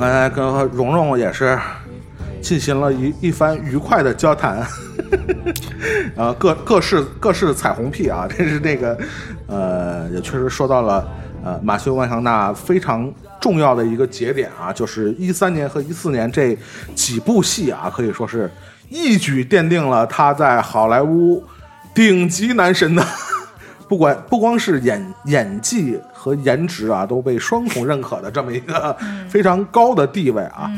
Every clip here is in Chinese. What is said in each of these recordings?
刚才跟蓉蓉也是进行了一一番愉快的交谈，呃，各各式各式彩虹屁啊，这是那个呃，也确实说到了呃马修麦康纳非常重要的一个节点啊，就是一三年和一四年这几部戏啊，可以说是一举奠定了他在好莱坞顶级男神的。不管不光是演演技和颜值啊，都被双重认可的这么一个 非常高的地位啊，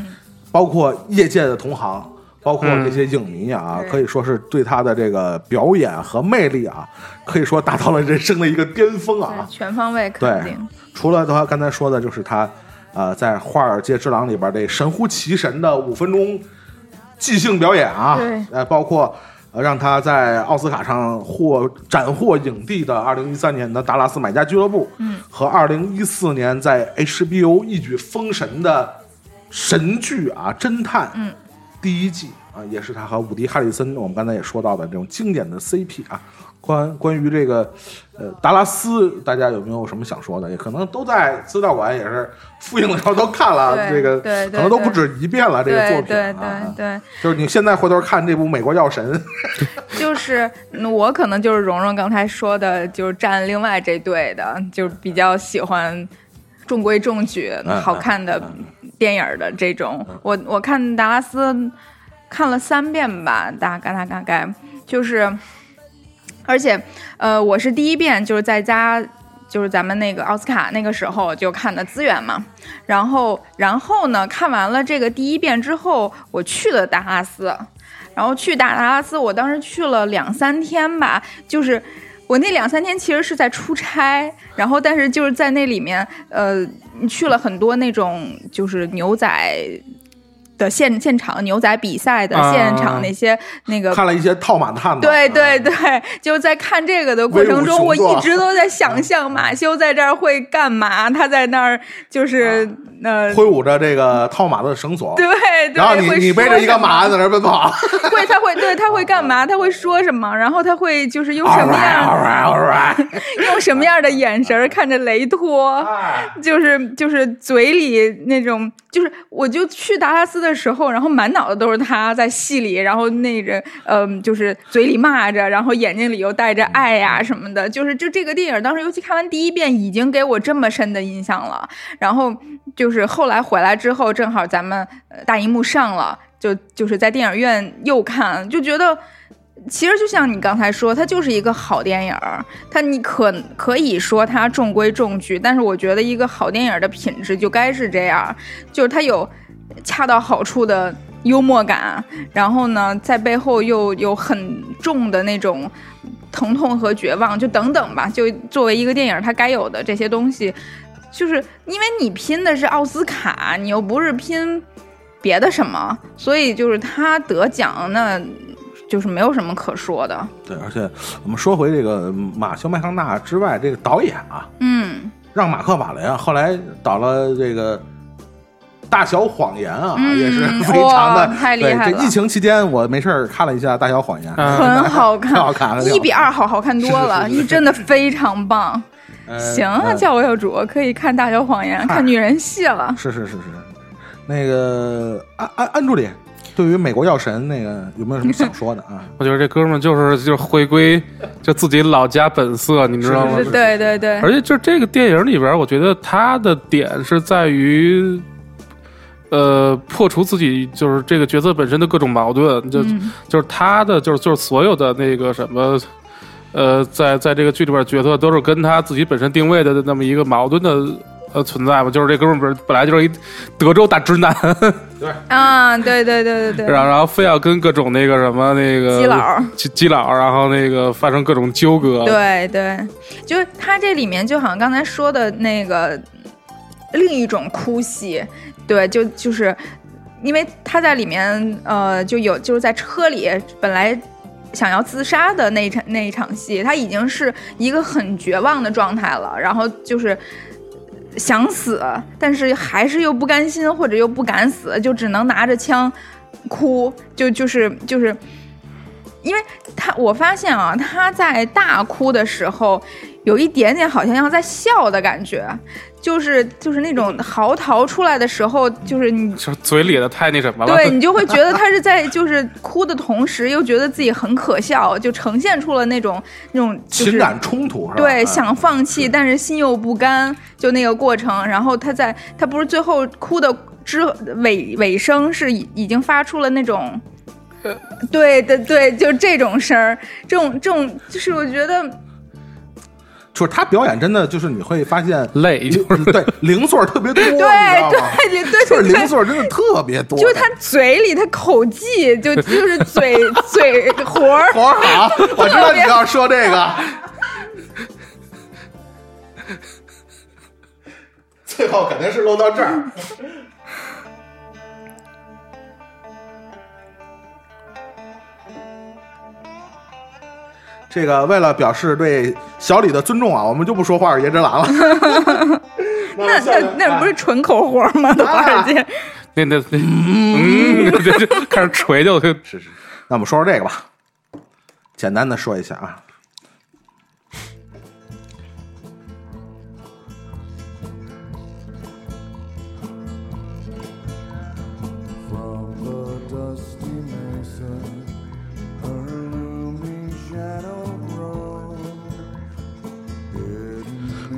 包括业界的同行，包括这些影迷啊，对。可以说是对他的这个表演和魅力啊，可以说达到了人生的一个巅峰啊。对。全方位肯对定。，除了他刚才说的，就是他呃在《华尔街之狼》里边这神乎其神的五分钟即兴表演啊，对。呃，包括呃让他在奥斯卡上获斩获影帝的二零一三年的《达拉斯买家俱乐部》，嗯，和二零一四年在 HBO 一举封神的神剧啊《侦探》，嗯，第一季啊，也是他和伍迪·哈里森，我们刚才也说到的这种经典的 CP 啊。关关于这个，呃，达拉斯，大家有没有什么想说的？也可能都在资料馆也是复印的时候都看了，这个可能都不止一遍了。这个作品对对啊，对对，就是你现在回头看这部《美国药神》就是嗯我可能就是蓉蓉刚才说的，就是站另外这队的，就是比较喜欢中规中矩、嗯好看的电影的这种。我我看达拉斯看了三遍吧，大概大概大概就是，而且呃，我是第一遍就是在家。就是咱们那个奥斯卡那个时候就看的资源嘛，然后然后呢，看完了这个第一遍之后，我去了达拉斯，然后去达拉斯，我当时去了两三天吧，就是我那两三天其实是在出差，然后但是就是在那里面，呃，去了很多那种就是牛仔的现现场牛仔比赛的啊现场那些、那个看了一些套马探嘛，对对啊对，就在看这个的过程中，我一直都在想象马修在这儿会干嘛，他在那儿就是、呃，挥舞着这个套马的绳索，对对，然后你会你背着一个马在那儿奔跑，会，他会对他会干嘛？他会说什么？然后他会就是用什么样 all right, all right 用什么样的眼神看着雷托？哎就是就是嘴里那种，就是我就去达拉斯的时候，然后满脑子都是他在戏里，然后那个嗯、就是嘴里骂着，然后眼睛里又带着爱呀、什么的，就是就这个电影当时尤其看完第一遍，已经给我这么深的印象了。然后就是后来回来之后，正好咱们大荧幕上了，就就是在电影院又看，就觉得。其实就像你刚才说，它就是一个好电影儿。它你可可以说它中规中矩，但是我觉得一个好电影的品质就该是这样，就是它有恰到好处的幽默感，然后呢，在背后又有很重的那种疼痛和绝望，就等等吧。就作为一个电影，它该有的这些东西，就是因为你拼的是奥斯卡，你又不是拼别的什么，所以就是他得奖那。就是没有什么可说的，对，而且我们说回这个马修麦康纳之外，这个导演啊，嗯，让马克瓦雷啊，后来导了这个《大小谎言》啊，嗯也是非常的太厉害了对这疫情期间，我没事儿看了一下《大小谎言》嗯很好看，好看，一比二好。好看多了，是是是一真的非常棒。呃行啊，呃教教主可以看《大小谎言》，看女人戏了。是是是是，那个安安安助理，对于美国药神那个有没有什么想说的？啊？我觉得这哥们儿就是就是回归就自己老家本色，你知道吗？对对对，而且就这个电影里边，我觉得他的点是在于，呃，破除自己就是这个角色本身的各种矛盾，就、嗯就是他的就是就是所有的那个什么。呃，在在这个剧里边，角色都是跟他自己本身定位的那么一个矛盾的呃存在吧。就是这哥们儿本本来就是一德州大直男，对啊，对对对对对，然后然后非要跟各种那个什么那个基佬基基佬，然后那个发生各种纠葛。对对，就是他这里面就好像刚才说的那个另一种哭戏，对，就就是因为他在里面呃就有就是在车里本来。想要自杀的那一场那一场戏，他已经是一个很绝望的状态了，然后就是想死，但是还是又不甘心或者又不敢死，就只能拿着枪哭，就就是就是因为他我发现啊，他在大哭的时候，有一点点好像要在笑的感觉，就是就是那种嚎啕出来的时候，就是你就嘴里的太那什么了。对你就会觉得他是在就是哭的同时，又觉得自己很可笑，就呈现出了那种那种、就是、情感冲突是吧？对，嗯想放弃，但是心又不甘，就那个过程。然后他在他不是最后哭的之尾尾声是已已经发出了那种，对对对，就这种声儿，这种这种就是我觉得就是他表演真的就是你会发现累就是对零碎特别多，你知对道吗？对对对就是。零碎真的特别多，就是他嘴里，他口技就 就是嘴嘴活儿，活儿好，我知道你要说这个。最后肯定是漏到这儿。这个为了表示对小李的尊重啊，我们就不说花尔街之狼了。那那那不是纯口活儿吗？华尔街，那那那嗯，这这开始锤就是是。那我们说说这个吧，简单的说一下啊。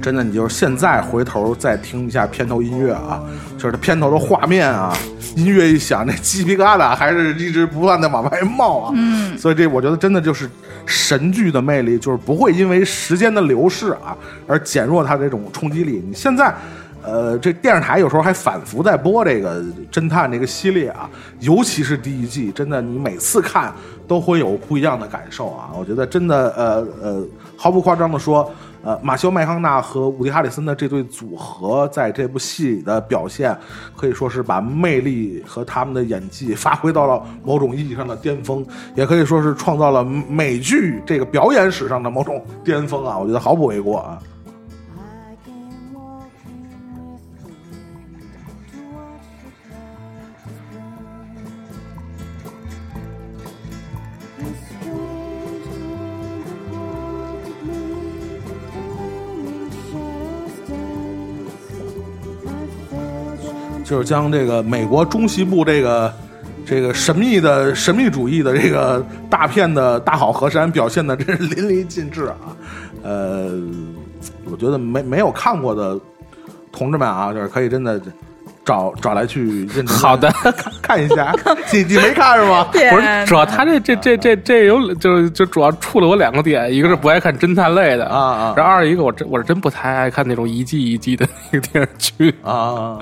真的，你就是现在回头再听一下片头音乐啊，就是它片头的画面啊，音乐一响，那鸡皮疙瘩还是一直不断的往外冒啊。嗯，所以这我觉得真的就是神剧的魅力，就是不会因为时间的流逝啊而减弱它这种冲击力。你现在。呃，这电视台有时候还反复在播这个侦探这个系列啊，尤其是第一季，真的你每次看都会有不一样的感受啊。我觉得真的，呃呃，毫不夸张的说，呃，马修麦康纳和伍迪哈里森的这对组合在这部戏里的表现，可以说是把魅力和他们的演技发挥到了某种意义上的巅峰，也可以说是创造了美剧这个表演史上的某种巅峰啊。我觉得毫不为过啊。就是将这个美国中西部这个这个神秘的神秘主义的这个大片的大好河山表现的真是淋漓尽致啊！呃，我觉得没没有看过的同志们啊，就是可以真的找找来去认好的看看一下。你你没看是吗？不是，主要他这这这这这有就是就主要触了我两个点，一个是不爱看侦探类的啊啊然后二一个我真我是真不太爱看那种一季一季的那个电视剧，啊，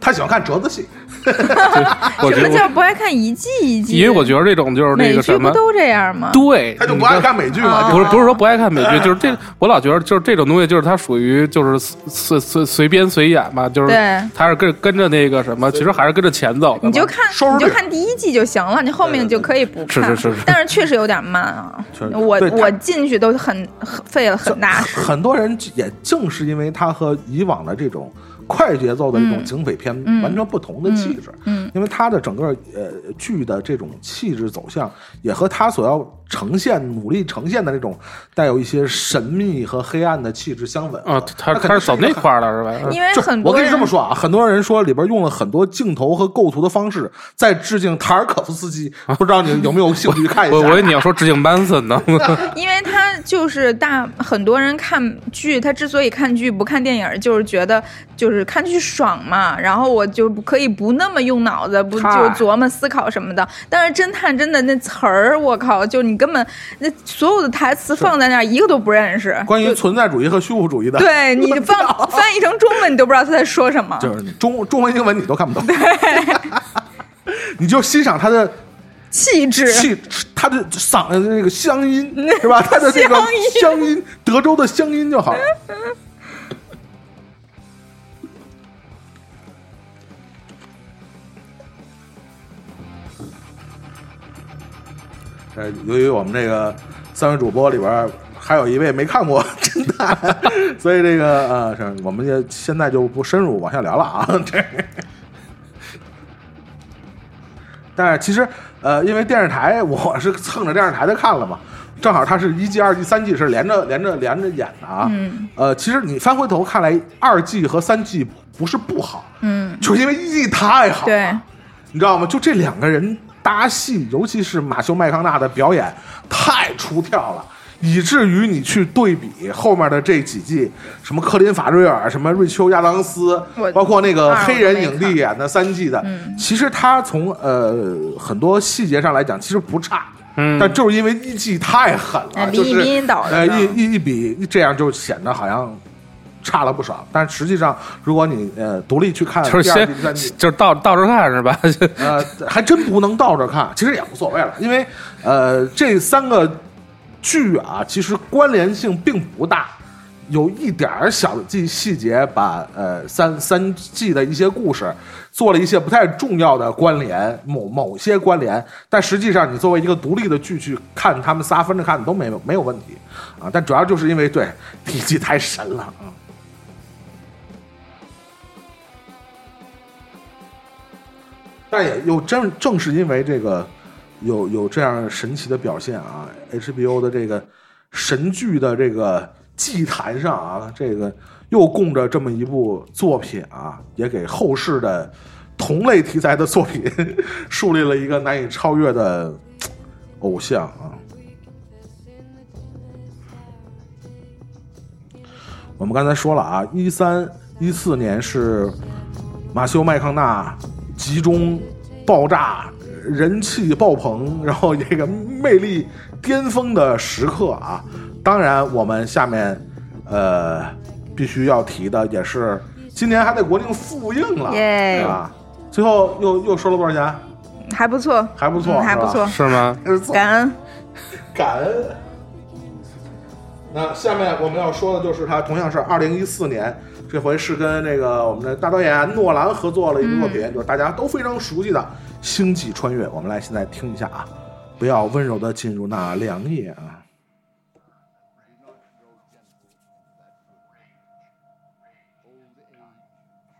他喜欢看折子戏。我觉得我什么叫不爱看一季一季？因为我觉得这种就是那个什么，剧不都这样吗？对，他就不爱看美剧嘛，啊不是不是说不爱看美剧，就是这我老觉得就是这种东西，就是他属于就是随随随编随演嘛，就是对它是跟跟着那个什么，其实还是跟着钱走的。你就看你就看第一季就行了，你后面就可以不看。是是是是但是确实有点慢啊确实。我我进去都很很费了很大时。很多人也正是因为他和以往的这种快节奏的这种警匪片嗯。完全不同的气质，嗯。因为它的整个呃剧的这种气质走向，也和他所要呈现、努力呈现的那种带有一些神秘和黑暗的气质相吻合啊，他他是走那块儿了是吧？因为很我跟你这么说啊，很多人说里边用了很多镜头和构图的方式，在致敬塔尔可夫斯基，不知道你有没有兴趣看一下？我我以为你要说致敬班森呢，因为他就是大很多人看剧，他之所以看剧不看电影，就是觉得就是看剧爽嘛，然后我就可以不那么用脑子，不就嗨琢磨思考什么的。但是侦探真的那词儿，我靠，就你根本那所有的台词放在那儿一个都不认识。关于存在主义和虚无主义的，对你放翻译成中文，你都不知道他在说什么。就是中中文、英文你都看不懂，你就欣赏他的气质，气，他的嗓的那个乡音 是吧？他的这个乡音，德州的乡音就好了。呃，由于我们这个三位主播里边还有一位没看过 侦探，所以这个呃，是我们也现在就不深入往下聊了啊。这，但是其实呃，因为电视台 我是蹭着电视台的看了嘛，正好它是一季、二季、三季是连着连着连着演的啊。嗯呃，其实你翻回头看来，二季和三季不是不好，嗯，就是因为一季太好了。对，你知道吗？就这两个人搭戏，尤其是马修麦康纳的表演太出跳了，以至于你去对比后面的这几季，什么克林法瑞尔，什么瑞秋亚当斯，包括那个黑人影帝演的三季的，嗯其实他从呃很多细节上来讲，其实不差。嗯但就是因为一季太狠哎了，就是李斌导的呃一一一比这样就显得好像差了不少。但实际上，如果你呃独立去看就是第二季、先第三季，就是倒倒着看是吧？呃，还真不能倒着看，其实也无所谓了，因为呃，这三个剧啊，其实关联性并不大，有一点小的细细节把呃三三季的一些故事做了一些不太重要的关联，某某些关联，但实际上你作为一个独立的剧去看，他们仨分着看都没有没有问题啊，但主要就是因为对第一季太神了啊。但也又正正是因为这个有有这样神奇的表现啊，HBO 的这个神剧的这个祭坛上啊，这个又供着这么一部作品啊，也给后世的同类题材的作品 树立了一个难以超越的偶像啊。我们刚才说了啊，一三一四年是马修麦康纳集中爆炸、人气爆棚，然后这个魅力巅峰的时刻啊。当然，我们下面呃必须要提的也是今年还在国内复映了，耶对吧？最后又又收了多少钱？还不错，还不错，嗯还不错，是吗？感恩。感恩。那下面我们要说的就是它同样是二零一四年，这回是跟这个我们的大导演诺兰合作了一部作品，就是大家都非常熟悉的《星际穿越》。我们来现在听一下啊，不要温柔的进入那凉夜啊。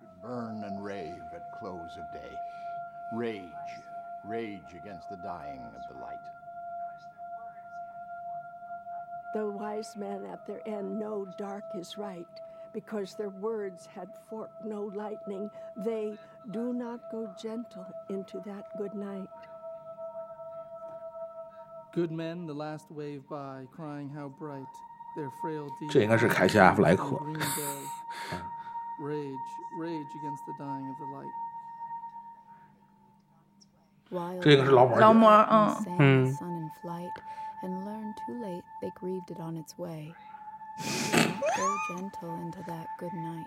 should burn and rave at close of day. Rage, rage against the dying of the light. The wise men at their end know dark is right, because their words had forked no lightning. They do not go gentle into that good night. Good men, the last wave by, crying how bright their frail deeds. 这应该是凯西·阿弗莱克。 on green day. Rage, rage against the dying of the light. Wild 这个是劳模劳模， and 嗯， Hmm. gentle into that good night.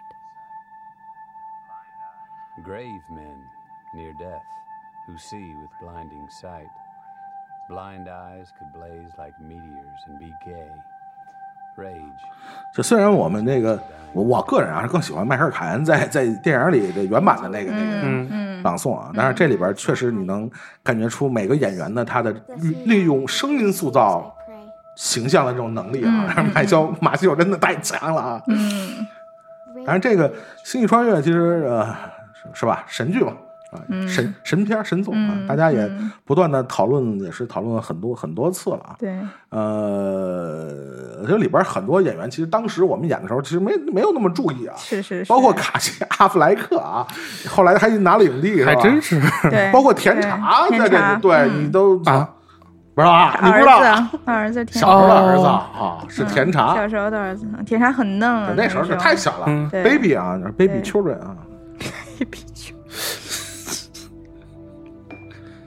Grave men near death, who see with blinding sight. Blind eyes could blaze like meteors and be gay. Rage, 这虽然我们这个我我个人啊是更喜欢迈克尔·凯恩在在电影里的原版的那个那个朗诵啊，但是这里边确实你能感觉出每个演员的他的利利用声音塑造形象的这种能力啊，嗯马修马修真的太强了啊！嗯，当然，这个《星际穿越》其实呃是是吧，神剧嘛啊，神神片神作啊，嗯大家也嗯不断的讨论，也是讨论了很多很多次了啊。对，呃，这里边很多演员，其实当时我们演的时候，其实没没有那么注意啊，是是是，包括卡西·阿弗莱克啊，后来还拿了影帝，还真是。对，包括甜茶在这里，对嗯你都啊不知道啊？你不知道啊？儿子，儿子小时候的儿子哦啊，是甜茶，小时候的儿子，甜茶很嫩啊，那时候是太小了嗯，baby 啊，baby children 啊。baby children，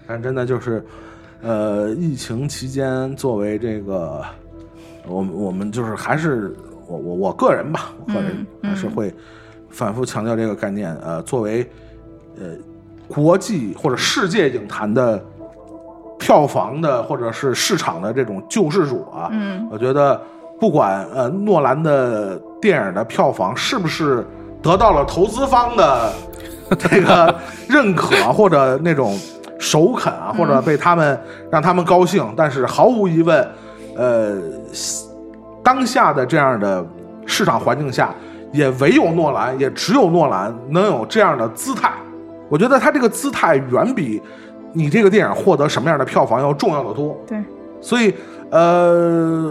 但真的就是，呃，疫情期间作为这个，我们我们就是还是我我我个人吧，我个人嗯还是会反复强调这个概念。呃，作为呃国际或者世界影坛的票房的或者是市场的这种救世主啊，嗯我觉得不管呃诺兰的电影的票房是不是得到了投资方的 这个认可或者那种首肯啊，或者被他们让他们高兴，但是毫无疑问，呃，当下的这样的市场环境下，也唯有诺兰，也只有诺兰能有这样的姿态。我觉得他这个姿态远比你这个电影获得什么样的票房要重要的多。对，所以呃，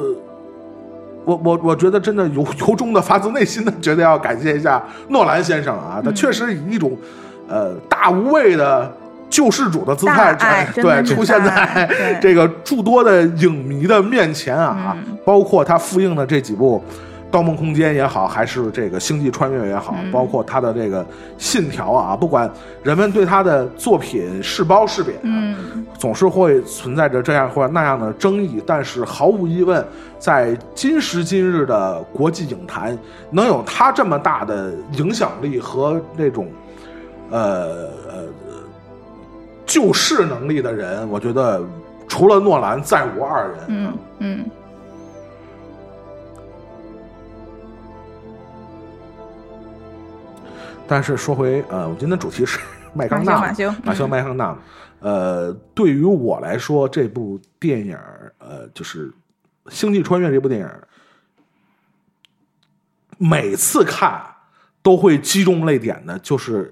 我我我觉得真的由由衷的发自内心的觉得要感谢一下诺兰先生啊，他嗯确实以一种呃大无畏的。救世主的姿态对出现在 这个诸多的影迷的面前啊，嗯包括他复映的这几部《盗梦空间》也好，还是这个《星际穿越》也好，嗯。包括他的这个《信条》啊，不管人们对他的作品是褒是贬，嗯。总是会存在着这样或者那样的争议，但是毫无疑问，在今时今日的国际影坛，能有他这么大的影响力和那种，呃呃救世能力的人，我觉得除了诺兰再无二人。嗯嗯但是说回呃，我们今天主题是 麦康纳嘛，马修麦康纳。呃，对于我来说，这部电影儿呃，就是《星际穿越》这部电影儿，每次看都会击中泪点的，就是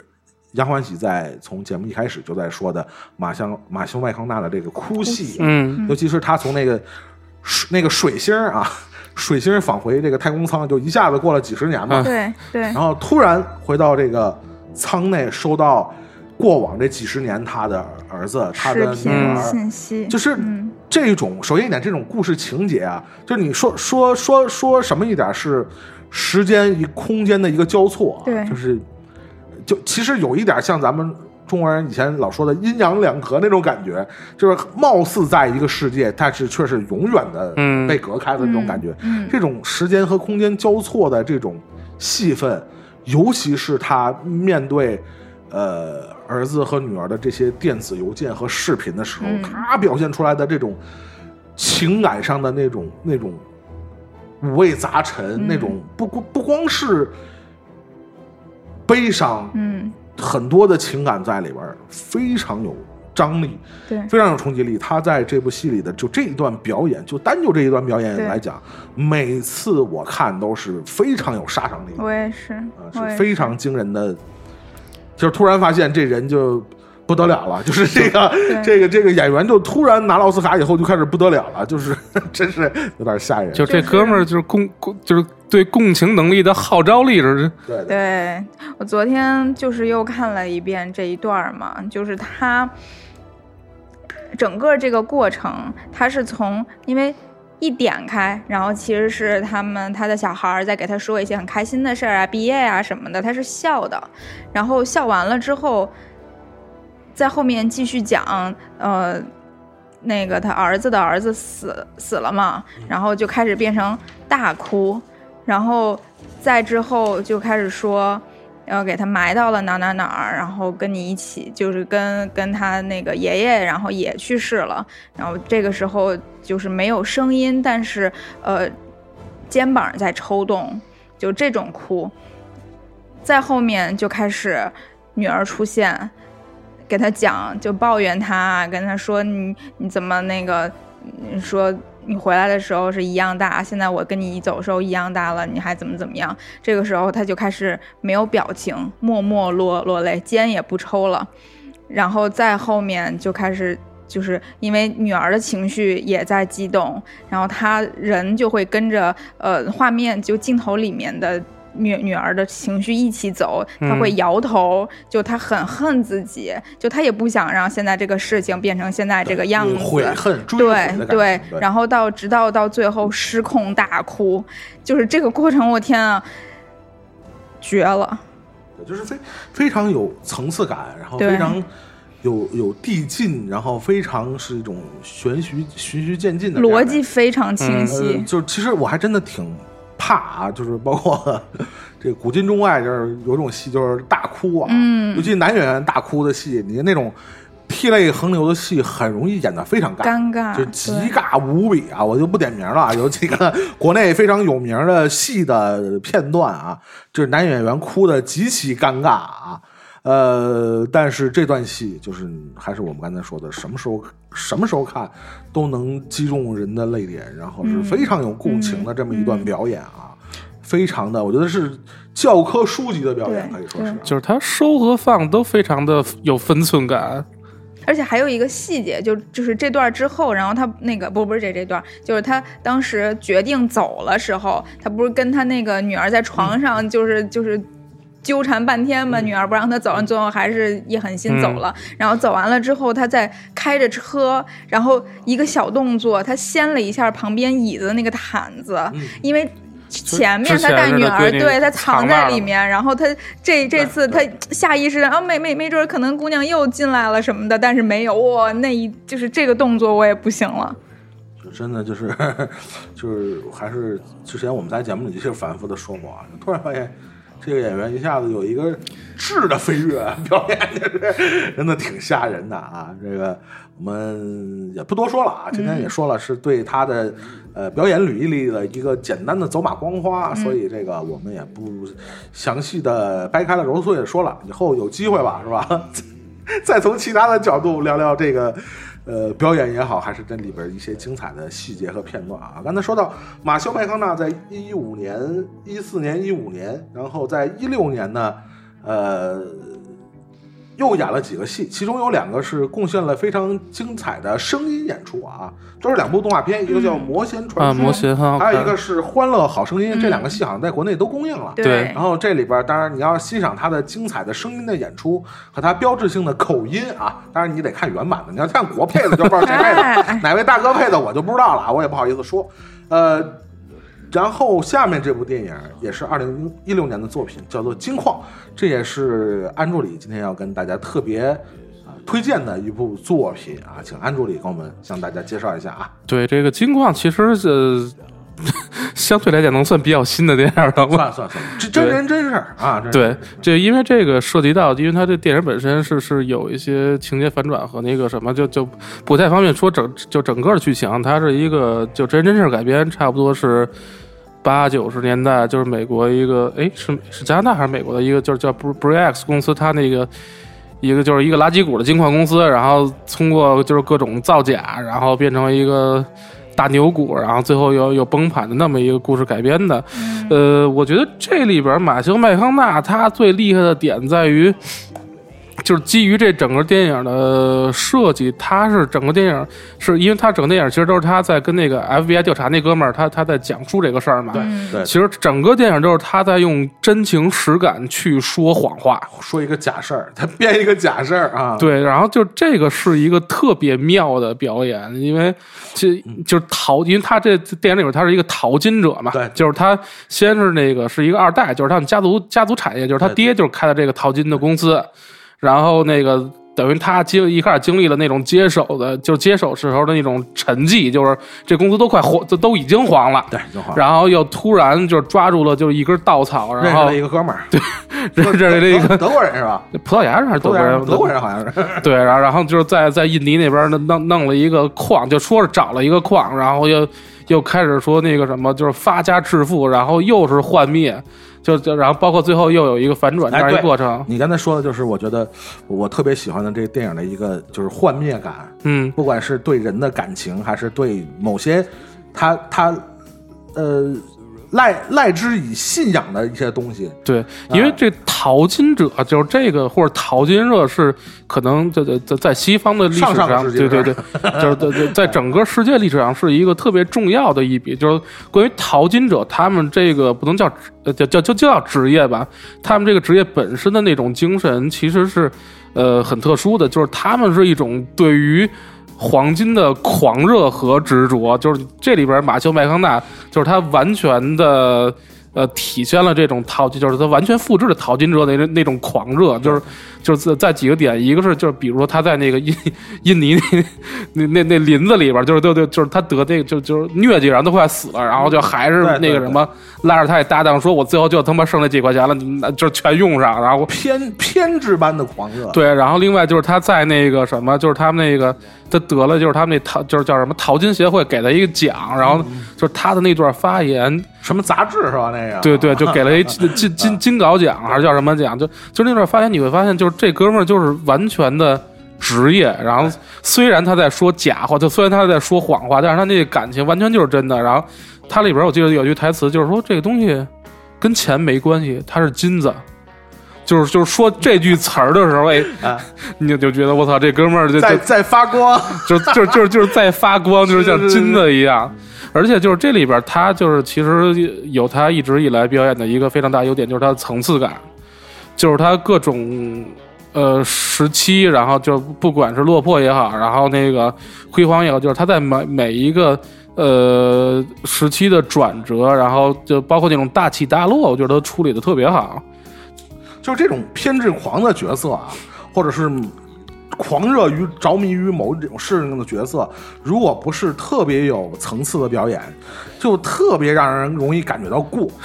杨欢喜在从节目一开始就在说的马香马修麦康纳的这个哭戏，嗯。尤其是他从那个水那个水星儿啊，水星儿返回这个太空舱，就一下子过了几十年嘛，对对。然后突然回到这个舱内，收到过往这几十年他的儿子、他的女儿，信息就是嗯。这种首先一点，这种故事情节啊，就是你说说说说什么一点是时间与空间的一个交错、啊，对。就是就其实有一点像咱们中国人以前老说的阴阳两隔那种感觉，就是貌似在一个世界，但是却是永远的嗯被隔开的那种感觉。嗯这种时间和空间交错的这种戏份，尤其是他面对呃儿子和女儿的这些电子邮件和视频的时候，嗯他表现出来的这种情感上的那种那种五味杂陈，嗯那种不不不光是悲伤，嗯很多的情感在里边儿，非常有张力，对非常有冲击力。他在这部戏里的就这一段表演，就单就这一段表演来讲，每次我看都是非常有杀伤力的，我也是是非常惊人的。就是突然发现这人就不得了了，就是这个 这个这个演员就突然拿了奥斯卡以后就开始不得了了，就是 真是有点吓人。就这哥们儿就是共共就是对共情能力的号召力是对我昨天就是又看了一遍这一段嘛，就是他整个这个过程，他是从因为一点开，然后其实是他们他的小孩儿在给他说一些很开心的事儿啊，毕业啊什么的，他是笑的，然后笑完了之后，在后面继续讲，呃。那个他儿子的儿子死死了嘛，然后就开始变成大哭，然后再之后就开始说，要给他埋到了哪哪哪儿，然后跟你一起，就是跟跟他那个爷爷，然后也去世了，然后这个时候就是没有声音，但是呃肩膀在抽动，就这种哭，再后面就开始女儿出现。给他讲，就抱怨他，跟他说你你怎么那个，说你回来的时候是一样大，现在我跟你一走时候一样大了，你还怎么怎么样？这个时候他就开始没有表情，默默落落泪，肩也不抽了，然后再后面就开始。就是因为女儿的情绪也在激动，然后他人就会跟着呃画面就镜头里面的女女儿的情绪一起走，他会嗯摇头，就他很恨自己，就他也不想让现在这个事情变成现在这个样子，悔恨、对对，对然后到直到到最后失控大哭，就是这个过程，我天啊，绝了！就是非非常有层次感，然后非常有有递进，然后非常是一种循序循序渐进的逻辑非常清呃晰，就其实我还真的挺怕啊，就是包括 这古今中外，就是有种戏就是大哭啊，嗯尤其男演员大哭的戏，你那种涕泪横流的戏，很容易演得非常尬。尴尬，就极尬无比啊！我就不点名了啊，有几个 国内非常有名的戏的片段啊，就是男演员哭的极其尴尬啊。呃，但是这段戏就是还是我们刚才说的，什么时候什么时候看都能击中人的泪点，然后是嗯非常有共情的这么一段表演啊，非常的，我觉得是教科书级的表演，可以说是啊。就是他收和放都非常的有分寸感。而且还有一个细节，就就是这段之后，然后他那个不不是这这段，就是他当时决定走了时候，他不是跟他那个女儿在床上，就是就是。纠缠半天嘛，女儿不让他走，最后还是一狠心走了。然后走完了之后，他再开着车，然后一个小动作，他掀了一下旁边椅子的那个毯子，因为前面他带女儿，对他藏在里面，然后他这这次他下意识啊，没没没准儿可能姑娘又进来了什么的，但是没有，哇，那一就是这个动作我也不行了。就真的就是 就是还是之前我们在节目里就反复的说过啊，突然发现这个演员一下子有一个质的飞跃，表演就是真的挺吓人的啊。这个我们也不多说了啊，今天也说了是对他的呃表演履历的一个简单的走马观花，所以这个我们也不详细的掰开了揉碎的说了，以后有机会吧，是吧？再从其他的角度聊聊这个，呃，表演也好，还是这里边一些精彩的细节和片段啊。刚才说到马修麦康纳在一五年、一四年、一五年，然后在一六年呢，呃，又演了几个戏，其中有两个是贡献了非常精彩的声音演出啊，都是两部动画片，一个叫《魔仙传啊，说》，还有一个是《欢乐好声音》，这两个戏好像在国内都公映了。对然后这里边当然你要欣赏他的精彩的声音的演出和他标志性的口音啊，当然你得看原版的，你要看国配的就不知道谁配的，哪位大哥配的我就不知道了啊，我也不好意思说。呃，然后下面这部电影也是二零一六年的作品，叫做《金矿》，这也是安助理今天要跟大家特别啊推荐的一部作品啊，请安助理给我们向大家介绍一下啊。对这个金矿，其实呃，相对来讲能算比较新的电影了吧？算算算，这真人真事儿啊，对，这因为这个涉及到，因为它这电影本身是是有一些情节反转和那个什么，就就不太方便说整就整个的剧情，它是一个就真人真事改编，差不多是八九十年代，就是美国一个哎是是加拿大还是美国的一个就是叫 Br Brex 公司，它那个。一个就是一个垃圾股的金矿公司，然后通过就是各种造假，然后变成一个大牛股，然后最后又又崩盘的那么一个故事改编的。呃，我觉得这里边马修麦康纳他最厉害的点在于，就是基于这整个电影的设计，他是整个电影是因为他整个电影其实都是他在跟那个 FBI 调查那哥们儿，他他在讲述这个事儿嘛。对对，其实整个电影都是他在用真情实感去说谎话。说一个假事儿，他编一个假事儿啊。对，然后就这个是一个特别妙的表演，因为就就是淘，因为他这电影里边他是一个淘金者嘛，对就是他先是那个是一个二代，就是他们家族家族产业，就是他爹就是开的这个淘金的公司，然后那个。等于他经一开始经历了那种接手的，就接手时候的那种沉寂，就是这公司都快黄，都都已经黄了。对，正好。然后又突然就抓住了就是一根稻草，然认识后了一个哥们儿，对认识了一个 德德国人是吧？葡萄牙人还是德国人？德国人好像是。对，然后然后就是在在印尼那边弄弄弄了一个矿，就说是找了一个矿，然后又又开始说那个什么，就是发家致富，然后又是幻灭，就就然后包括最后又有一个反转这样一个过程。你刚才说的就是我觉得我特别喜欢的这个电影的一个就是幻灭感，嗯，不管是对人的感情，还是对某些他他呃赖赖之以信仰的一些东西，对，因为这淘金者就是这个或者淘金热是可能在在在在西方的历史上对对 对，就是对对，在整个世界历史上是一个特别重要的一笔，就是关于淘金者他们这个不能叫叫叫就就叫职业吧，他们这个职业本身的那种精神其实是呃很特殊的，就是他们是一种对于。黄金的狂热和执着，就是这里边马修麦康纳，就是他完全的呃体现了这种淘金，就是他完全复制了淘金者的那那种狂热，就是就是在几个点，一个是就是比如说他在那个印印尼那那那那林子里边，就是对对，就是他得那个就就是疟疾，然后都快死了，然后就还是那个什么拉着他的搭档说，我最后就他妈剩那几块钱了，那就是全用上，然后偏偏执般的狂热。对，然后另外就是他在那个什么，就是他们那个他得了，就是他们那淘，就是叫什么淘金协会给他一个奖，然后就是他的那段发言，什么杂志是吧？那个对对，就给了一 金金金金稿奖还是叫什么奖？就就那段发言，你会发现，就是这哥们儿就是完全的职业。然后虽然他在说假话，就虽然他在说谎话，但是他那个感情完全就是真的。然后他里边我记得有句台词，就是说这个东西跟钱没关系，它是金子。就是就是 说这句词儿的时候，哎，啊你就就觉得我操，这哥们儿就就在在发光，就就就就是在发光，就是像金子一样。而且就是这里边，他就是其实有他一直以来表演的一个非常大优点，就是他的层次感，就是他各种呃时期，然后就不管是落魄也好，然后那个辉煌也好，就是他在每每一个呃时期的转折，然后就包括那种大起大落，我觉得他处理的特别好。就是这种偏执狂的角色啊，或者是狂热于着迷于某一种事情的角色，如果不是特别有层次的表演，就特别让人容易感觉到过。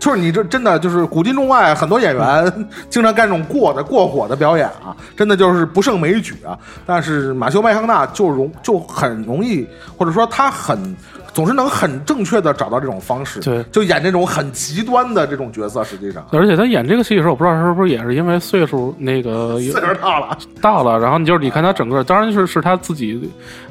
就是你这真的就是古今中外很多演员经常干这种过的过火的表演啊，真的就是不胜枚举啊。但是马修麦康纳就容就很容易，或者说他很总是能很正确的找到这种方式，对就演这种很极端的这种角色。实际上，而且他演这个戏的时候，我不知道是不是也是因为岁数那个岁数大了，大了，然后你就是你看他整个，当然是是他自己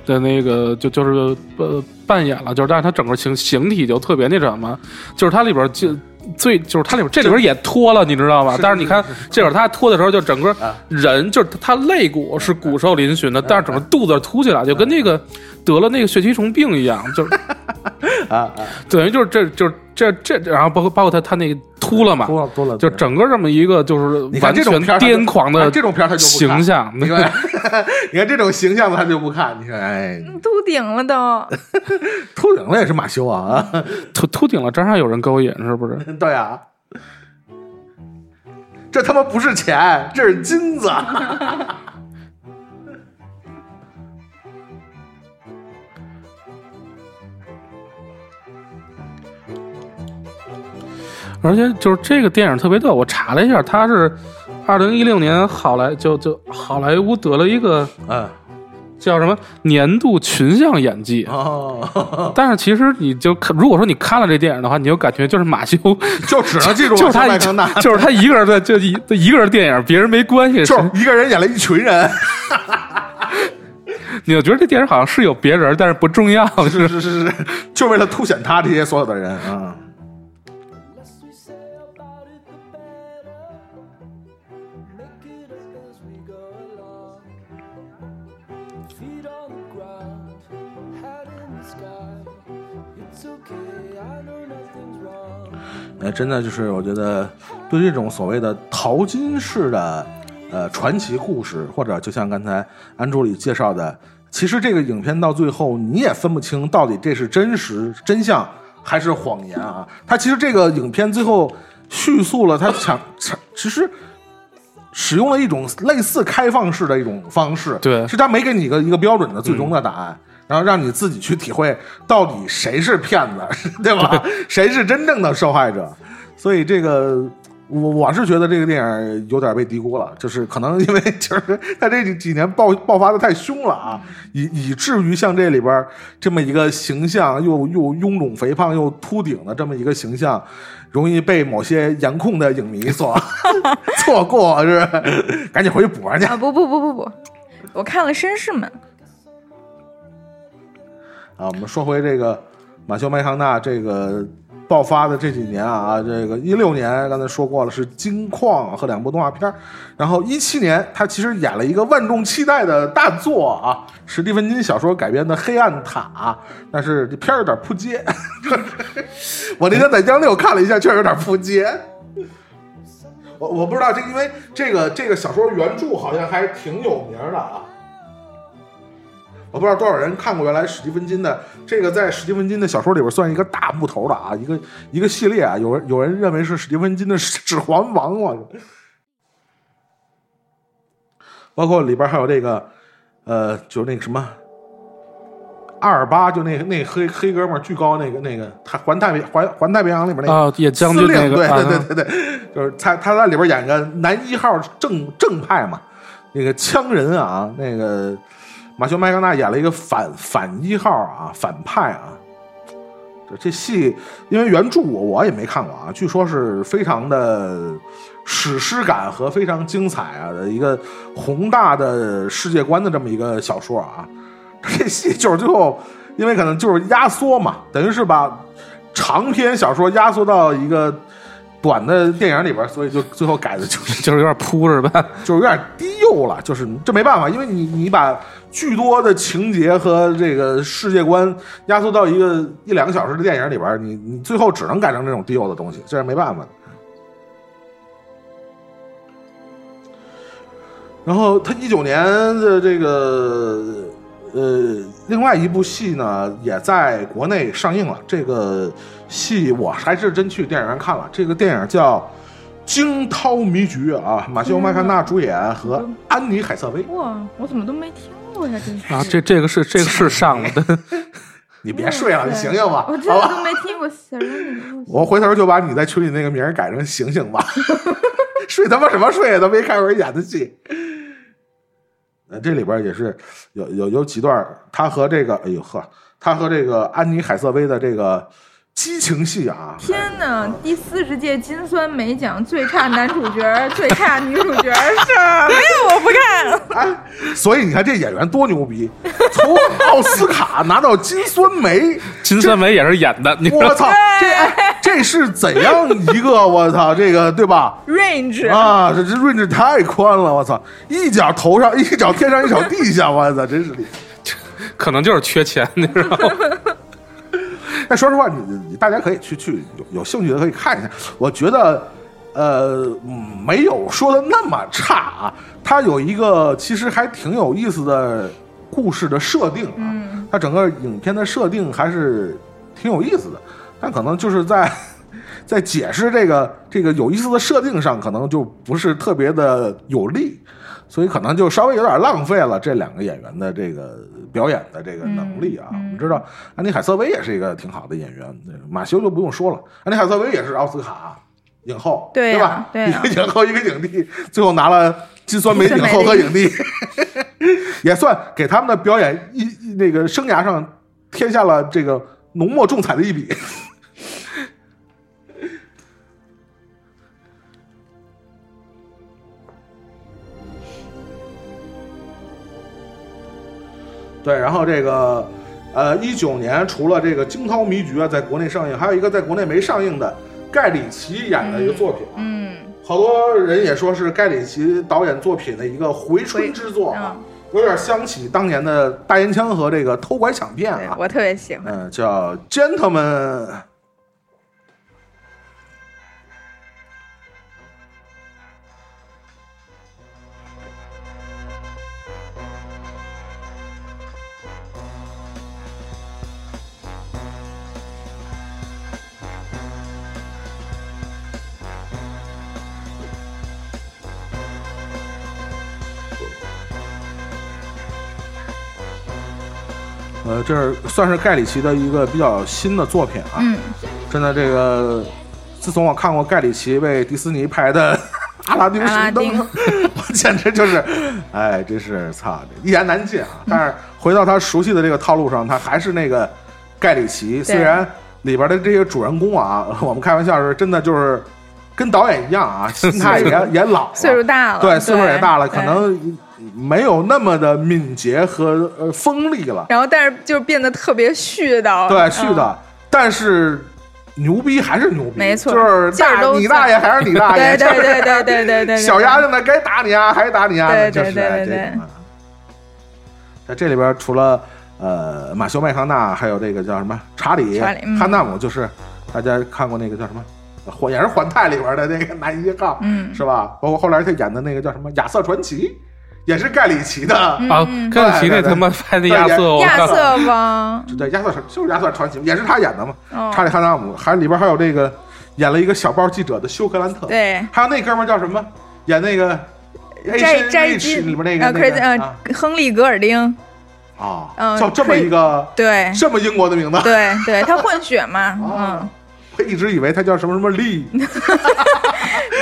的那个就就是呃扮演了，就是但是他整个形形体就特别那什么，就是他里边就。最就是他里边这里边也脱了，你知道吧？但是你看这会儿他脱的时候，就整个啊人就是他肋骨是骨瘦嶙峋的，但是整个肚子凸起来，就跟那个得了那个血吸虫病一样，就是 啊啊，等于就是这就是这这，然后包括包括他他那个秃了嘛，秃了秃了，就整个这么一个就是完全癫狂的哎这种片儿他就不看形象，你看，你看这种形象的他就不看。你看，哎，秃顶了都。秃顶了也是马修啊，秃秃顶了，照样有人勾引，是不是？对啊，这他妈不是钱，这是金子。而且就是这个电影特别逗，我查了一下，它是二零一六年好莱就就好莱坞得了一个嗯，叫什么年度群像演技。哦，但是其实你就看，如果说你看了这电影的话，你就感觉就是马修，就只能记住 就是他麦康纳，就是他一个人在就一一个人电影，别人没关系。就是一个人演了一群人，你就觉得这电影好像是有别人，但是不重要，是是是是，就为了凸显他这些所有的人啊。哎，真的就是我觉得对这种所谓的淘金式的呃传奇故事，或者就像刚才安助理介绍的，其实这个影片到最后你也分不清到底这是真实真相还是谎言啊。它其实这个影片最后叙述了他想想，其实。使用了一种类似开放式的一种方式，对是他没给你一个一个标准的最终的答案，然后让你自己去体会到底谁是骗子，对吧？谁是真正的受害者？所以这个我我是觉得这个电影有点被低估了，就是可能因为就是他这几年爆爆发的太凶了啊，以以至于像这里边这么一个形象又又臃肿肥胖又秃顶的这么一个形象，容易被某些颜控的影迷所 错过，是不是？赶紧回去补上去。啊不不不不不，我看了《绅士们》，啊，我们说回这个马修麦康纳这个爆发的这几年啊，这个一六年刚才说过了是《金矿》和两部动画片，然后一七年他其实演了一个万众期待的大作啊，史蒂芬金小说改编的《黑暗塔》，但是这片儿有点扑街。我那天在央六看了一下，确实有点扑街。我我不知道这，因为这个这个小说原著好像还挺有名的啊。我不知道多少人看过原来史蒂芬金的这个，在史蒂芬金的小说里边算一个大部头的啊，一个一个系列啊。有人有人认为是史蒂芬金的 《指环王》啊，包括里边还有这个呃，就是那个什么阿尔巴，就那个那黑黑哥们儿巨高那个那个太环太平环环太平洋里边那个啊，也将军对对对对对，就是他他在里边演个男一号正正派嘛，那个枪人啊，那个马修麦康纳演了一个反反一号啊，反派啊。这这戏，因为原著我我也没看过啊，据说是非常的史诗感和非常精彩啊的一个宏大的世界观的这么一个小说啊。这戏就是最后，因为可能就是压缩嘛，等于是把长篇小说压缩到一个短的电影里边，所以就最后改的就是 就是有点扑是吧？就是有点低幼了，就是这没办法，因为你你把巨多的情节和这个世界观压缩到一个一两个小时的电影里边，你你最后只能改成这种低幼的东西，这是没办法的。然后他一九年的这个呃，另外一部戏呢，也在国内上映了。这个戏我还是真去电影院看了。这个电影叫《惊涛迷局》啊，马修麦康纳主演和安妮海瑟薇。哇，我怎么都没听啊，这这个是这个是上了的，你别睡了，你醒醒吧，我真的好吧？都没听过 Serenity。我回头就把你在群里那个名儿改成醒醒吧，睡他妈什么睡啊？都没看过人演的戏。呃，这里边也是有有有几段他和这个，哎呦呵，他和这个安妮海瑟薇的这个激情戏啊，天哪！第四十届金酸梅奖最差男主角、最差女主角，是？没有？我不看。哎，所以你看这演员多牛逼，从奥斯卡拿到金酸梅，金酸梅也是演的，你我操，这哎这是怎样一个我操这个对吧？Range 啊，这这 range 太宽了，我操！一脚头上，一脚天上，一脚地下，我操，真是厉害。可能就是缺钱，你知道吗？但说实话，你你大家可以去去有有兴趣的可以看一下。我觉得，呃，嗯没有说的那么差啊。它有一个其实还挺有意思的故事的设定啊，嗯它整个影片的设定还是挺有意思的，但可能就是在在解释这个这个有意思的设定上，可能就不是特别的有力。所以可能就稍微有点浪费了这两个演员的这个表演的这个能力啊。我们知道安妮海瑟薇也是一个挺好的演员，马修就不用说了，安妮海瑟薇也是奥斯卡影后，对呀吧？一个影后，一个影帝，最后拿了金酸梅影后和影帝，也算给他们的表演一一那个生涯上添下了这个浓墨重彩的一笔。对，然后这个，呃，一九年除了这个《惊涛迷局》啊，在国内上映，还有一个在国内没上映的盖里奇演的一个作品啊，嗯，好多人也说是盖里奇导演作品的一个回春之作啊，有点想起当年的大烟枪和这个偷拐抢骗啊，我特别喜欢。嗯，叫 Gentleman。呃，这是算是盖里奇的一个比较新的作品啊。嗯，真的，这个自从我看过盖里奇为迪士尼拍的《阿拉丁神灯丁 》，我简直就是，哎，真是操，一言难尽啊！但是回到他熟悉的这个套路上，他还是那个盖里奇。虽然里边的这些主人公啊，我们开玩笑是真的就是跟导演一样啊，心态也也老了，岁数大了对，岁数也大了，可能没有那么的敏捷和呃锋利了。然后，但是就变得特别絮叨。对，嗯去的，但是牛逼还是牛逼，没错就是大你大爷还是你大爷，对对就是对对对对对，小丫头呢该打你啊，还打你啊，对对就是哎对对对这种啊在这里边除了呃马修麦康纳，还有这个叫什么查理查理嗯。汉纳姆，就是大家看过那个叫什么？环也是环太里边的那个男一号，嗯是吧？包括后来他演的那个叫什么《亚瑟传奇》，也是盖里奇的，嗯啊，盖里奇那他妈拍的亚瑟，亚瑟王，对，亚瑟就是亚瑟传奇，也是他演的嘛。哦查理汉纳姆，还里边还有这个演了一个小报记者的休格兰特，，对，还有那哥们儿叫什么？演那个摘摘金里边那个呃那个啊，亨利格尔丁，啊，嗯叫这么一个对这么英国的名字，对对，他混血嘛，嗯啊，我一直以为他叫什么什么利，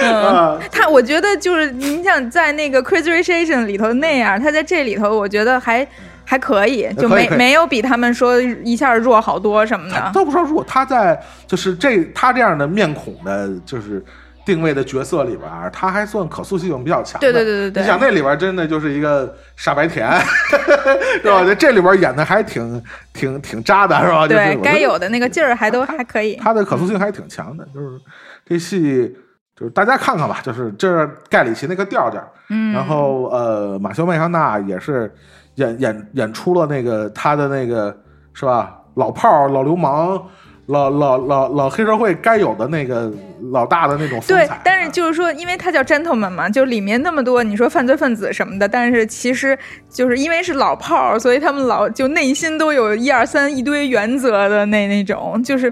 嗯 啊，他我觉得就是你想在那个 Crazy Rich Asian 里头那样，他在这里头我觉得还还可以，就没没有比他们说一下弱好多什么的。倒不说如果他在就是这他这样的面孔的，就是。定位的角色里边儿，他还算可塑性比较强的。对对对对对你想那里边儿真的就是一个傻白甜，是吧？这这里边儿演的还挺挺挺渣的，是吧？就是对该有的那个劲儿还都还可以。他的可塑性还挺强的，就是这戏就是大家看看吧，就是这是盖里奇那个调调，嗯，然后呃，马修麦康纳也是演演演出了那个他的那个是吧，老炮儿、老流氓、老老老老黑社会该有的那个老大的那种风对。，但是就是说，因为他叫 gentleman 嘛，就里面那么多你说犯罪分子什么的，但是其实就是因为是老炮儿，所以他们老就内心都有一二三一堆原则的那那种，就是。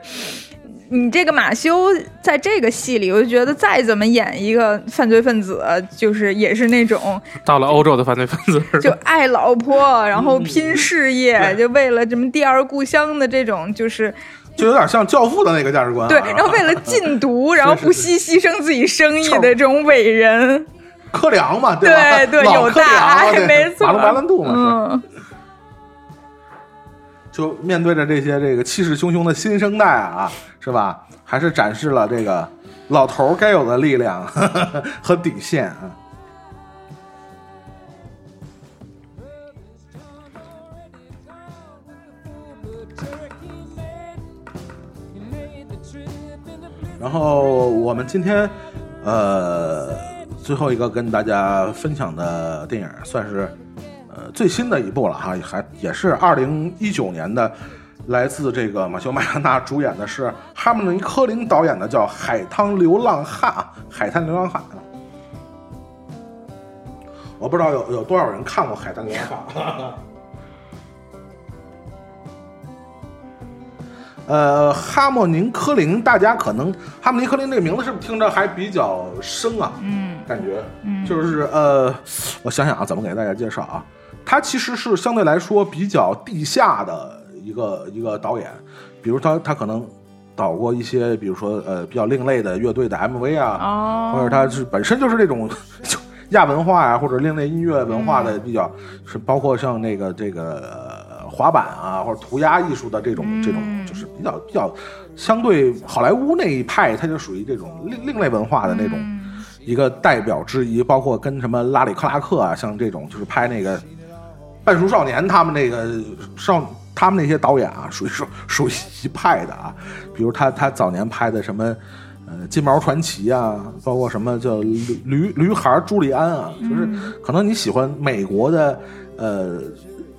你这个马修在这个戏里，我就觉得再怎么演一个犯罪分子，就是也是那种到了欧洲的犯罪分子，就爱老婆，然嗯后拼事业，就为了什么第二故乡的这种，就是就有点像教父的那个价值观、啊。对，然后为了禁毒，然后不惜牺牲自己生意的这种伟人。柯良嘛，对吧？对对，有大爱，没错。马龙白兰度嘛，嗯，就面对着这些这个气势汹汹的新生代啊，是吧？还是展示了这个老头该有的力量 和底线啊。然后我们今天，呃，最后一个跟大家分享的电影算是呃最新的一部了哈，还也是二零一九年的，来自这个马修麦康纳主演的是哈姆尼科林导演的叫《海滩流浪汉》啊，《海滩流浪汉》。我不知道有有多少人看过《海滩流浪汉》。呃，哈莫宁科林，大家可能哈莫宁科林这个名字是不是听着还比较生啊？嗯，感觉，嗯。就是呃，我想想啊，怎么给大家介绍啊？他其实是相对来说比较地下的一个一个导演，比如他他可能导过一些，比如说呃比较另类的乐队的 MV 啊，哦，或者他是本身就是这种就亚文化呀、或者另类音乐文化的比较，是包括像那个这个、呃滑板啊或者涂鸦艺术的这种、这种，就是比较比较相对好莱坞那一派，它就属于这种另另类文化的那种。一个代表之一，包括跟什么拉里克拉克啊，像这种就是拍那个《半熟少年》他们那个少他们那些导演啊，属于属属于一派的啊。比如他他早年拍的什么呃《金毛传奇》啊，包括什么叫驴驴驴孩朱利安啊，就是可能你喜欢美国的呃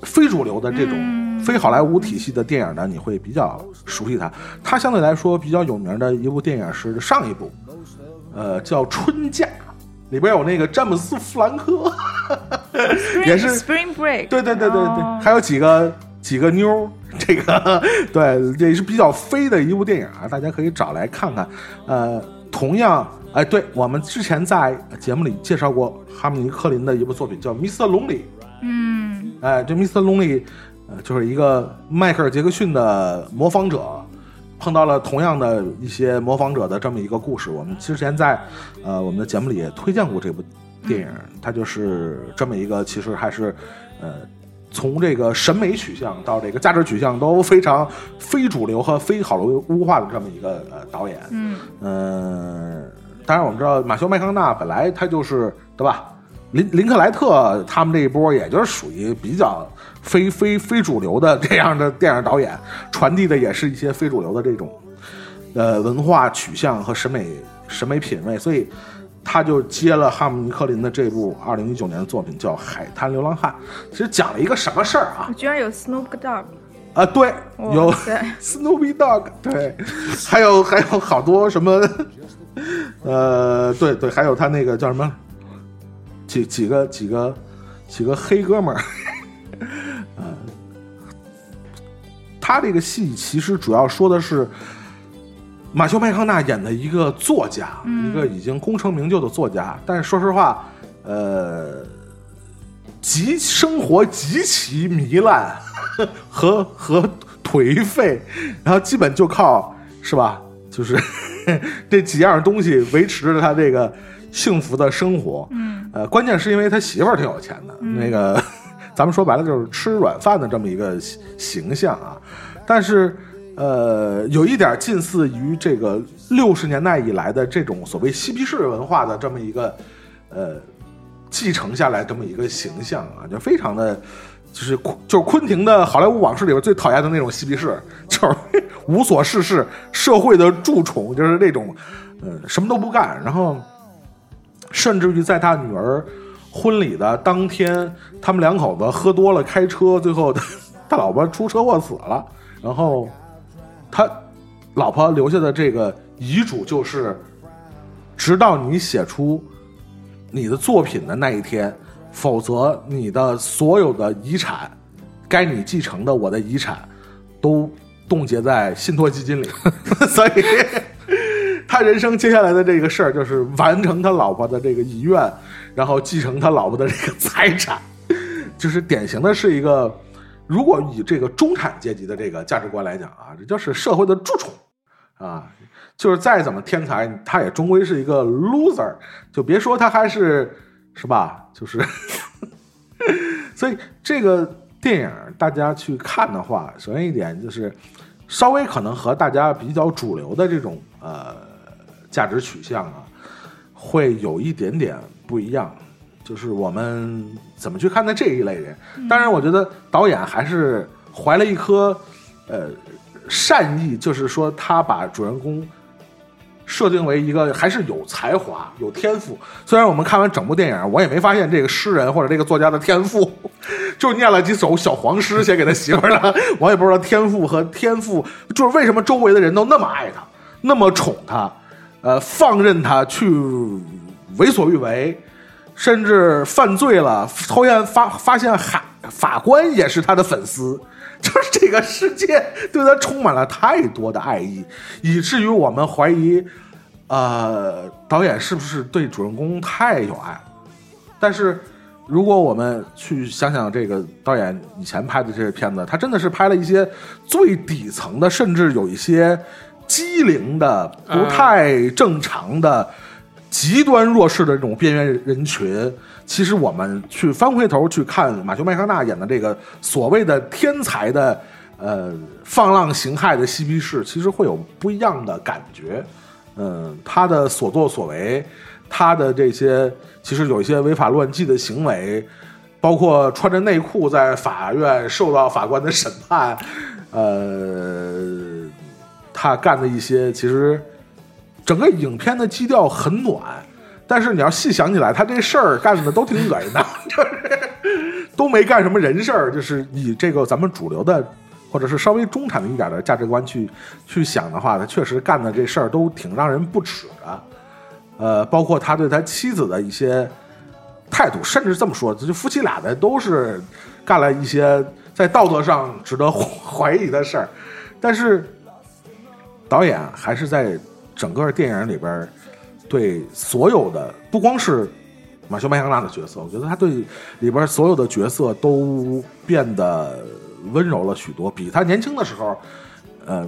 非主流的这种非好莱坞体系的电影呢，你会比较熟悉它。它相对来说比较有名的一部电影是上一部，呃，叫《春假》，里边有那个詹姆斯·弗兰科，也是 Spring Break，对对对对对，哦还有几个几个妞儿，这个 对，也是比较飞的一部电影啊，大家可以找来看看。呃，同样，哎，对我们之前在节目里介绍过哈姆尼克林的一部作品叫《Mr. Lonely》，嗯哎，这 Mr. Lonely，呃，就是一个迈克尔·杰克逊的模仿者。碰到了同样的一些模仿者的这么一个故事，我们之前在呃我们的节目里也推荐过这部电影，它就是这么一个其实还是呃从这个审美取向到这个价值取向都非常非主流和非好莱坞化的这么一个呃导演。嗯嗯，当然我们知道马修麦康纳本来他就是对吧？林林克莱特他们这一波，也就是属于比较非非非主流的这样的电影导演，传递的也是一些非主流的这种呃文化取向和审美审美品味，所以他就接了哈姆尼克林的这部二零一九年的作品，叫《海滩流浪汉》。其实讲了一个什么事儿啊？居然有 Snoop Dogg，啊，对，有 Snoopy Dog，对，还有还有好多什么，呃，对对，还有他那个叫什么，几几个几个几个黑哥们儿，呃，他这个戏其实主要说的是马修麦康纳演的一个作家，一个已经功成名就的作家，但是说实话，呃，极生活极其糜烂和和颓废，然后基本就靠是吧？就是 这几样东西维持着他这个幸福的生活。嗯，呃，关键是因为他媳妇儿挺有钱的，那个 咱们说白了就是吃软饭的这么一个形形象啊。但是呃，有一点近似于这个六十年代以来的这种所谓嬉皮士文化的这么一个呃继承下来这么一个形象啊，就非常的。就是昆就是昆汀的《好莱坞往事》里边最讨厌的那种嬉皮士，就是无所事事、社会的蛀虫，就是那种呃，什么都不干，然后甚至于在他女儿婚礼的当天，他们两口子喝多了开车，最后他老婆出车祸死了，然后他老婆留下的这个遗嘱就是，直到你写出你的作品的那一天，否则你的所有的遗产，该你继承的我的遗产，都冻结在信托基金里。所以，他人生接下来的这个事儿就是完成他老婆的这个遗愿，然后继承他老婆的这个财产，就是典型的是一个，如果以这个中产阶级的这个价值观来讲啊，这就是社会的蛀虫啊，就是再怎么天才，他也终归是一个 loser，就别说他还是是吧，就是，所以这个电影大家去看的话，首先一点就是稍微可能和大家比较主流的这种呃价值取向啊，会有一点点不一样。就是我们怎么去看待这一类人？当然，我觉得导演还是怀了一颗呃善意，就是说他把主人公设定为一个还是有才华、有天赋。虽然我们看完整部电影，我也没发现这个诗人或者这个作家的天赋，就念了几首小黄诗写给他媳妇儿的，我也不知道天赋和天赋，就是为什么周围的人都那么爱他，那么宠他，呃，放任他去为所欲为。甚至犯罪了，后现发发现海法官也是他的粉丝，就是这个世界对他充满了太多的爱意，以至于我们怀疑，呃，导演是不是对主人公太有爱？但是如果我们去想想这个导演以前拍的这些片子，他真的是拍了一些最底层的，甚至有一些机灵的、不太正常的。极端弱势的这种边缘人群，其实我们去翻回头去看马修麦康纳演的这个所谓的天才的呃放浪形骸的嬉皮士，其实会有不一样的感觉。嗯，他的所作所为，他的这些其实有一些违法乱纪的行为，包括穿着内裤在法院受到法官的审判，呃，他干的一些其实。整个影片的基调很暖，但是你要细想起来，他这事儿干的都挺恶心的，就是都没干什么人事儿，就是以这个咱们主流的或者是稍微中产的一点的价值观去去想的话，他确实干的这事儿都挺让人不齿的。呃，包括他对他妻子的一些态度，甚至这么说，就夫妻俩的都是干了一些在道德上值得怀疑的事儿，但是导演还是在。整个电影里边，对所有的不光是马修麦康纳的角色，我觉得他对里边所有的角色都变得温柔了许多，比他年轻的时候，呃，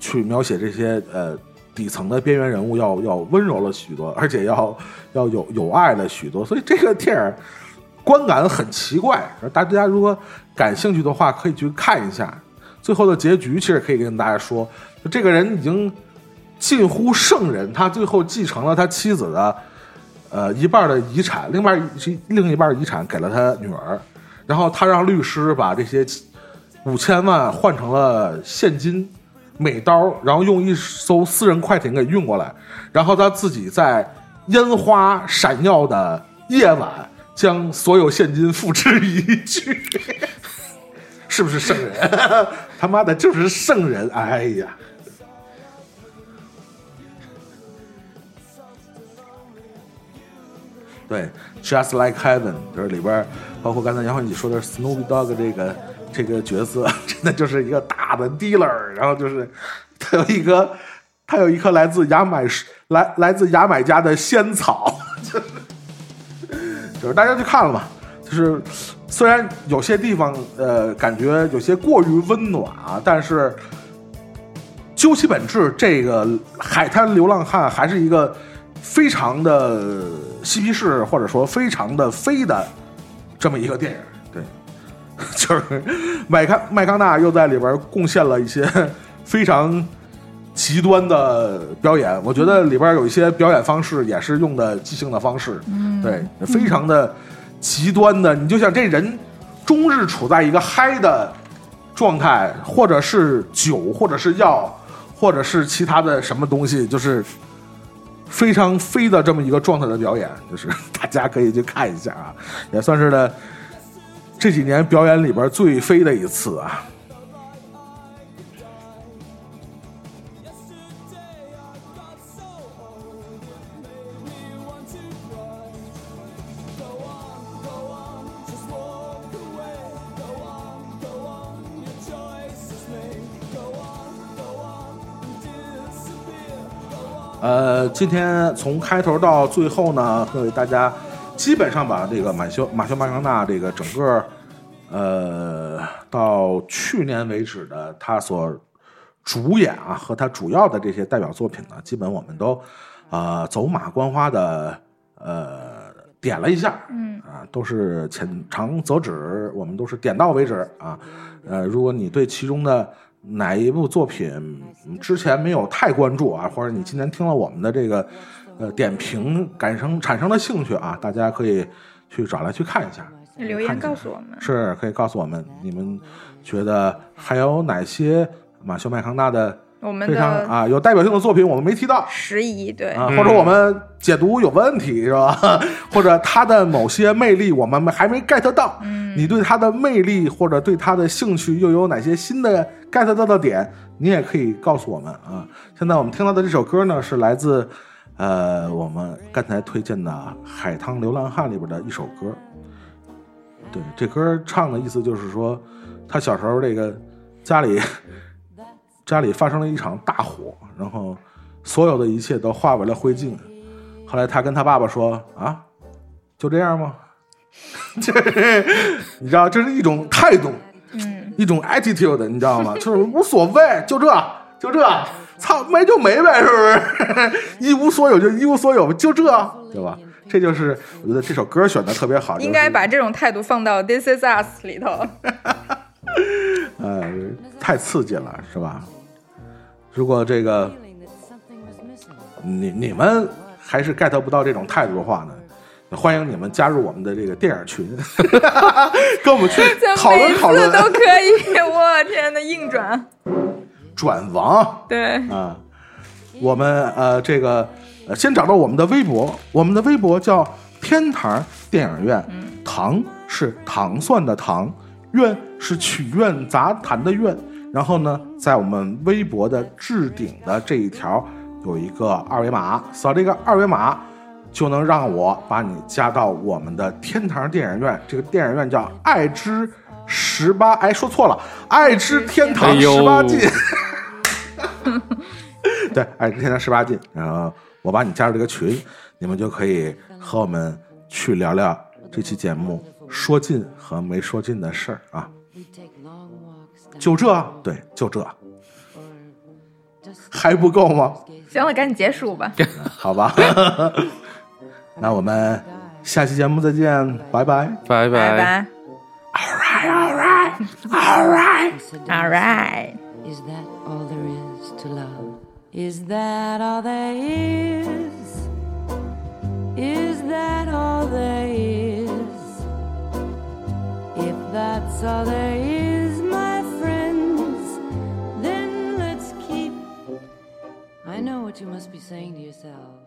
去描写这些呃底层的边缘人物要要温柔了许多，而且要要有有爱了许多。所以这个电影观感很奇怪，大家如果感兴趣的话，可以去看一下。最后的结局其实可以跟大家说，这个人已经。近乎圣人，他最后继承了他妻子的，呃一半的遗产，另外另一半遗产给了他女儿，然后他让律师把这些五千万换成了现金、美刀，然后用一艘私人快艇给运过来，然后他自己在烟花闪耀的夜晚将所有现金付之一炬，是不是圣人？他妈的就是圣人！哎呀。对，Just Like Heaven，就是里边包括刚才杨慧你说的 Snoopy Dog 这个这个角色，真的就是一个大的 dealer，然后就是他有一个他有一颗来自牙买来来自牙买加的仙草，就是就是大家去看了嘛，就是虽然有些地方呃感觉有些过于温暖啊，但是究其本质，这个海滩流浪汉还是一个。非常的嬉皮士，或者说非常的飞的这么一个电影，对，就是麦康麦康纳又在里边贡献了一些 非常极端的表演。我觉得里边有一些表演方式也是用的即兴的方式，对，非常的极端的。你就像这人终日处在一个嗨的状态，或者是酒，或者是药，或者是其他的什么东西，就是。非常飞的这么一个状态的表演，就是 大家可以去看一下啊，也算是呢这几年表演里边最飞的一次啊。呃，今天从开头到最后呢，会为大家基本上把这个马修马修麦康纳这个整个呃到去年为止的他所主演啊和他主要的这些代表作品呢，基本我们都呃走马观花的呃点了一下，嗯啊，都是浅尝辄止，我们都是点到为止啊。呃，如果你对其中的哪一部作品嗯之前没有太关注啊，或者你今天听了我们的这个呃点评，感生产生了兴趣啊，大家可以去找来去看一下，留言告诉我们。是可以告诉我们你们觉得还有哪些马修麦康纳的我们非常的啊有代表性的作品我们没提到。时宜对，啊，或者我们解读有问题是吧？或者他的某些魅力我们还没 get 到，嗯你对他的魅力或者对他的兴趣又有哪些新的 get 到的点，你也可以告诉我们啊。现在我们听到的这首歌呢，是来自呃我们刚才推荐的《海棠流浪汉》里边的一首歌。对，这歌唱的意思就是说，他小时候这个家里家里发生了一场大火，然后所有的一切都化为了灰烬。后来他跟他爸爸说：“啊，就这样吗？”这 你知道，这是一种态度，嗯，一种 attitude，你知道吗？就是无所谓，就这，就这，操，没就没呗，是不是？一无所有就一无所有，就这，对吧？这就是我觉得这首歌选的特别好，应该把这种态度放到《This Is Us》里头。呃，太刺激了，是吧？如果这个你你们还是 get 不到这种态度的话呢，欢迎你们加入我们的这个电影群，跟我们去讨论讨论 都可以，我天呐，硬转，转王对，啊。我们呃，这个呃，先找到我们的微博，我们的微博叫天堂电影院，糖是糖蒜的糖，院是曲苑杂谈的苑。然后呢，在我们微博的置顶的这一条有一个二维码，扫这个二维码就能让我把你加到我们的天堂电影院。这个电影院叫爱之十八，哎，说错了，爱之天堂十八禁。对，爱之天堂十八禁，然后我把你加入这个群，你们就可以和我们去聊聊这期节目说尽和没说尽的事儿啊。就这，对，就这，还不够吗？行了，赶紧结束吧。好吧，那我们下期节目再见，拜拜。拜拜拜。All right, all right, all right. All right. Is that all there is to love? Is that all there is? Is that all there is? If that's all there is, my friends, then let's keep. I know what you must be saying to yourself.